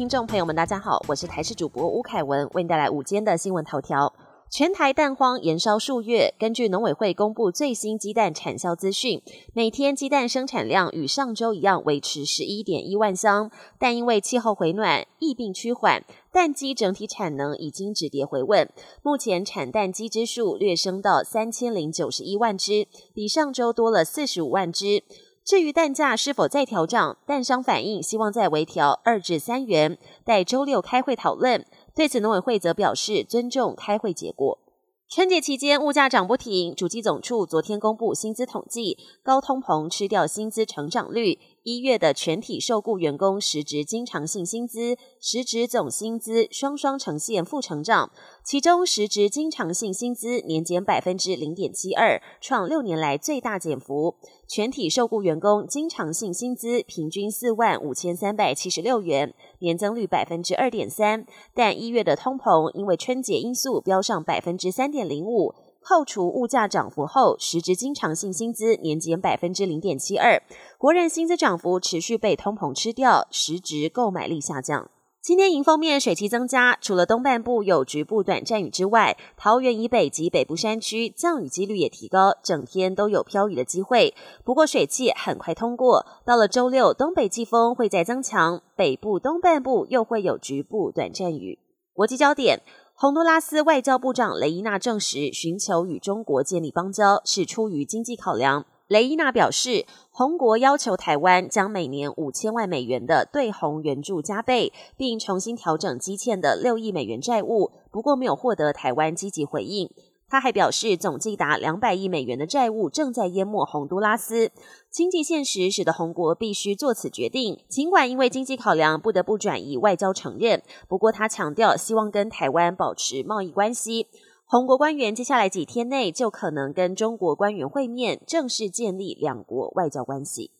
听众朋友们，大家好，我是台视主播吴凯文，为您带来午间的新闻头条。全台蛋荒延烧数月，根据农委会公布最新鸡蛋产销资讯，每天鸡蛋生产量与上周一样，维持十一点一万箱。但因为气候回暖、疫病趋缓，蛋鸡整体产能已经止跌回稳。目前产蛋鸡只数略升到三千零九十一万只，比上周多了四十五万只。至于蛋价是否再调涨，蛋商反映希望再微调二至三元，待周六开会讨论。对此，农委会则表示尊重开会结果。春节期间物价涨不停，主机总处昨天公布薪资统计，高通膨吃掉薪资成长率。一月的全体受雇员工实质经常性薪资、实质总薪资双双呈现负成长，其中实质经常性薪资年减百分之零点七二，创六年来最大减幅。全体受雇员工经常性薪资平均四万五千三百七十六元，年增率百分之二点三。但一月的通膨因为春节因素飙上百分之三点零五。扣除物价涨幅后，实质经常性薪资年减百分之零点七二，国人薪资涨幅持续被通膨吃掉，实质购买力下降。今天迎风面水汽增加，除了东半部有局部短暂雨之外，桃园以北及北部山区降雨几率也提高，整天都有飘雨的机会。不过水汽很快通过，到了周六，东北季风会再增强，北部东半部又会有局部短暂雨。国际焦点。洪都拉斯外交部长雷伊娜证实，寻求与中国建立邦交是出于经济考量。雷伊娜表示，红国要求台湾将每年五千万美元的对红援助加倍，并重新调整积欠的六亿美元债务，不过没有获得台湾积极回应。他还表示，总计达两百亿美元的债务正在淹没洪都拉斯。经济现实使得红国必须做此决定。尽管因为经济考量不得不转移外交承认，不过他强调希望跟台湾保持贸易关系。红国官员接下来几天内就可能跟中国官员会面，正式建立两国外交关系。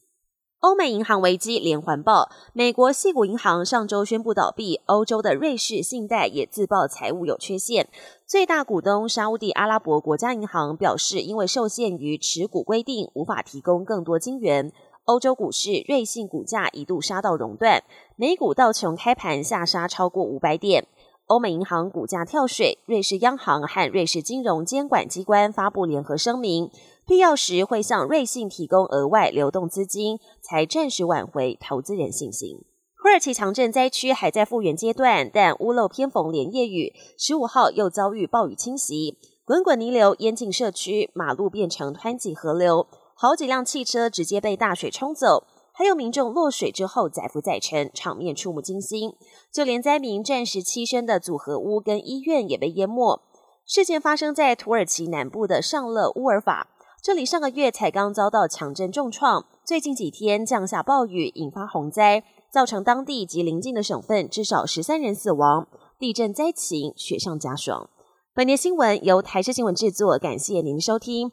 欧美银行危机连环爆，美国系股银行上周宣布倒闭，欧洲的瑞士信贷也自曝财务有缺陷。最大股东沙地阿拉伯国家银行表示，因为受限于持股规定，无法提供更多金元。欧洲股市瑞信股价一度杀到熔断，美股道琼开盘下杀超过五百点。欧美银行股价跳水，瑞士央行和瑞士金融监管机关发布联合声明。必要时会向瑞信提供额外流动资金，才暂时挽回投资人信心。土耳其强震灾区还在复原阶段，但屋漏偏逢连夜雨，十五号又遭遇暴雨侵袭，滚滚泥流淹进社区，马路变成湍急河流，好几辆汽车直接被大水冲走，还有民众落水之后载浮载沉，场面触目惊心。就连灾民暂时栖身的组合屋跟医院也被淹没。事件发生在土耳其南部的上勒乌尔法。这里上个月才刚遭到强震重创，最近几天降下暴雨，引发洪灾，造成当地及邻近的省份至少十三人死亡，地震灾情雪上加霜。本节新闻由台视新闻制作，感谢您收听。